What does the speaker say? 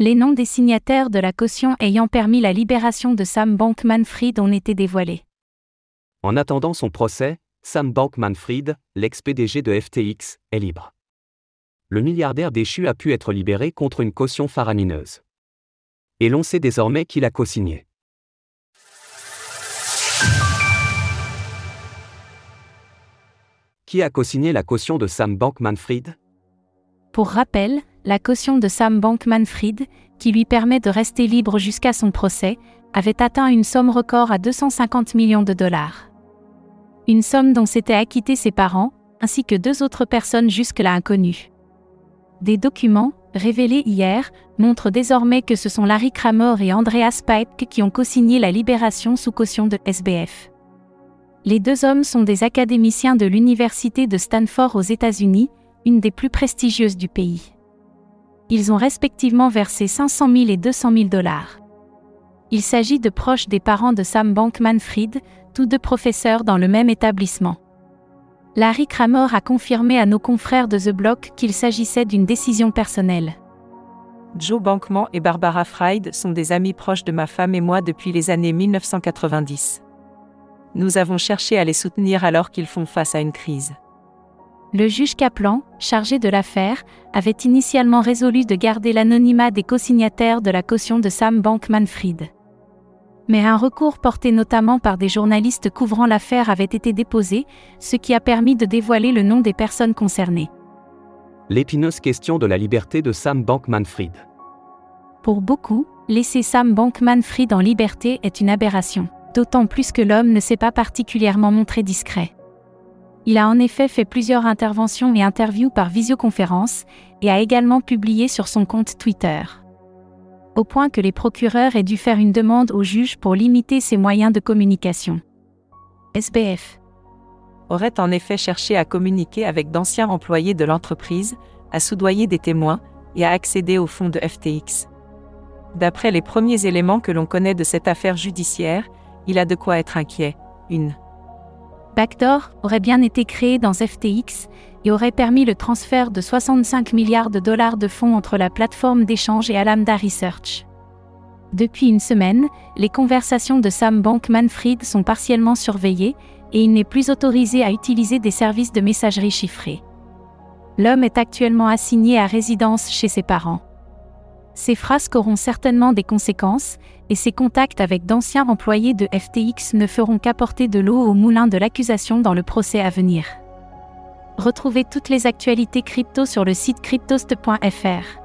Les noms des signataires de la caution ayant permis la libération de Sam Bankman-Fried ont été dévoilés. En attendant son procès, Sam Bankman-Fried, l'ex-PDG de FTX, est libre. Le milliardaire déchu a pu être libéré contre une caution faramineuse. Et l'on sait désormais qu'il a co-signé. Qui a co-signé la caution de Sam Bankman-Fried? Pour rappel, la caution de Sam Bankman-Fried, qui lui permet de rester libre jusqu'à son procès, avait atteint une somme record à 250 millions de dollars. Une somme dont s'étaient acquittés ses parents, ainsi que deux autres personnes jusque-là inconnues. Des documents, révélés hier, montrent désormais que ce sont Larry Kramer et Andreas Pike qui ont co-signé la libération sous caution de SBF. Les deux hommes sont des académiciens de l'Université de Stanford aux États-Unis, une des plus prestigieuses du pays. Ils ont respectivement versé 500 000 et 200 000 dollars. Il s'agit de proches des parents de Sam Bankman-Fried, tous deux professeurs dans le même établissement. Larry Kramer a confirmé à nos confrères de The Block qu'il s'agissait d'une décision personnelle. Joe Bankman et Barbara Fried sont des amis proches de ma femme et moi depuis les années 1990 nous avons cherché à les soutenir alors qu'ils font face à une crise. Le juge Kaplan, chargé de l'affaire, avait initialement résolu de garder l'anonymat des co-signataires de la caution de Sam Bankman-Fried. Mais un recours porté notamment par des journalistes couvrant l'affaire avait été déposé, ce qui a permis de dévoiler le nom des personnes concernées. L'épineuse question de la liberté de Sam Bankman-Fried. Pour beaucoup, laisser Sam Bankman-Fried en liberté est une aberration d'autant plus que l'homme ne s'est pas particulièrement montré discret. Il a en effet fait plusieurs interventions et interviews par visioconférence, et a également publié sur son compte Twitter. Au point que les procureurs aient dû faire une demande au juge pour limiter ses moyens de communication. SBF aurait en effet cherché à communiquer avec d'anciens employés de l'entreprise, à soudoyer des témoins, et à accéder aux fonds de FTX. D'après les premiers éléments que l'on connaît de cette affaire judiciaire, il a de quoi être inquiet. Une backdoor aurait bien été créé dans FTX et aurait permis le transfert de 65 milliards de dollars de fonds entre la plateforme d'échange et Alameda Research. Depuis une semaine, les conversations de Sam Bankman-Fried sont partiellement surveillées et il n'est plus autorisé à utiliser des services de messagerie chiffrés. L'homme est actuellement assigné à résidence chez ses parents. Ces frasques auront certainement des conséquences, et ses contacts avec d'anciens employés de FTX ne feront qu'apporter de l'eau au moulin de l'accusation dans le procès à venir. Retrouvez toutes les actualités crypto sur le site cryptost.fr.